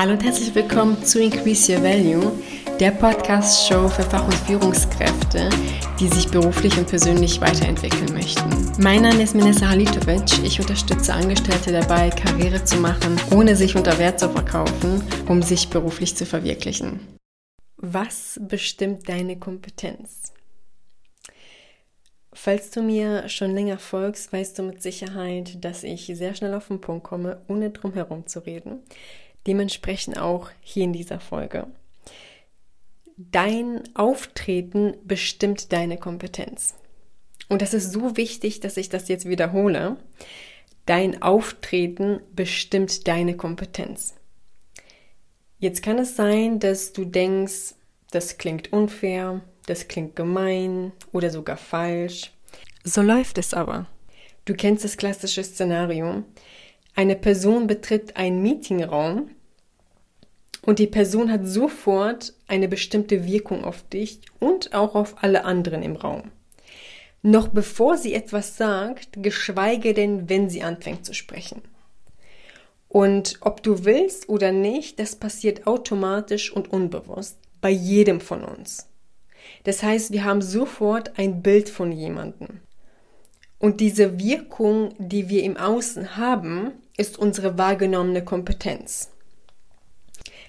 Hallo und herzlich willkommen zu Increase Your Value, der Podcast-Show für Fach- und Führungskräfte, die sich beruflich und persönlich weiterentwickeln möchten. Mein Name ist Minessa Halitovic. Ich unterstütze Angestellte dabei, Karriere zu machen, ohne sich unter Wert zu verkaufen, um sich beruflich zu verwirklichen. Was bestimmt deine Kompetenz? Falls du mir schon länger folgst, weißt du mit Sicherheit, dass ich sehr schnell auf den Punkt komme, ohne drum herum zu reden. Dementsprechend auch hier in dieser Folge. Dein Auftreten bestimmt deine Kompetenz. Und das ist so wichtig, dass ich das jetzt wiederhole. Dein Auftreten bestimmt deine Kompetenz. Jetzt kann es sein, dass du denkst, das klingt unfair, das klingt gemein oder sogar falsch. So läuft es aber. Du kennst das klassische Szenario. Eine Person betritt einen Meetingraum und die Person hat sofort eine bestimmte Wirkung auf dich und auch auf alle anderen im Raum. Noch bevor sie etwas sagt, geschweige denn, wenn sie anfängt zu sprechen. Und ob du willst oder nicht, das passiert automatisch und unbewusst bei jedem von uns. Das heißt, wir haben sofort ein Bild von jemandem. Und diese Wirkung, die wir im Außen haben, ist unsere wahrgenommene Kompetenz.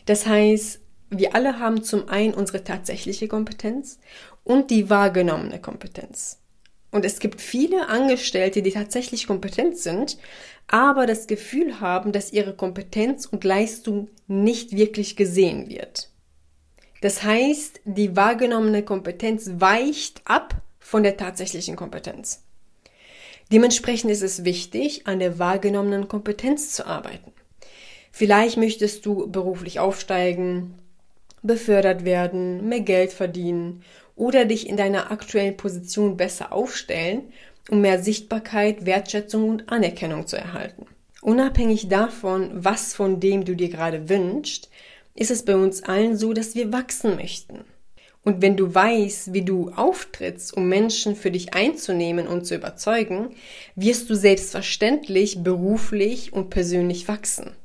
Das heißt, wir alle haben zum einen unsere tatsächliche Kompetenz und die wahrgenommene Kompetenz. Und es gibt viele Angestellte, die tatsächlich kompetent sind, aber das Gefühl haben, dass ihre Kompetenz und Leistung nicht wirklich gesehen wird. Das heißt, die wahrgenommene Kompetenz weicht ab von der tatsächlichen Kompetenz. Dementsprechend ist es wichtig, an der wahrgenommenen Kompetenz zu arbeiten. Vielleicht möchtest du beruflich aufsteigen, befördert werden, mehr Geld verdienen oder dich in deiner aktuellen Position besser aufstellen, um mehr Sichtbarkeit, Wertschätzung und Anerkennung zu erhalten. Unabhängig davon, was von dem du dir gerade wünschst, ist es bei uns allen so, dass wir wachsen möchten. Und wenn du weißt, wie du auftrittst, um Menschen für dich einzunehmen und zu überzeugen, wirst du selbstverständlich beruflich und persönlich wachsen.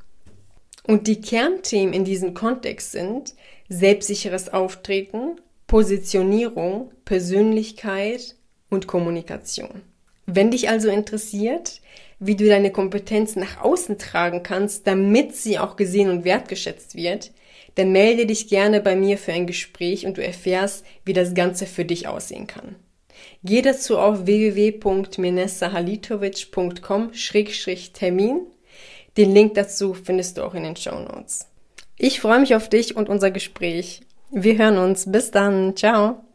Und die Kernthemen in diesem Kontext sind selbstsicheres Auftreten, Positionierung, Persönlichkeit und Kommunikation. Wenn dich also interessiert, wie du deine Kompetenz nach außen tragen kannst, damit sie auch gesehen und wertgeschätzt wird, dann melde dich gerne bei mir für ein Gespräch und du erfährst, wie das Ganze für dich aussehen kann. Geh dazu auf www.menessahalitovic.com-termin den Link dazu findest du auch in den Show Notes. Ich freue mich auf dich und unser Gespräch. Wir hören uns. Bis dann. Ciao.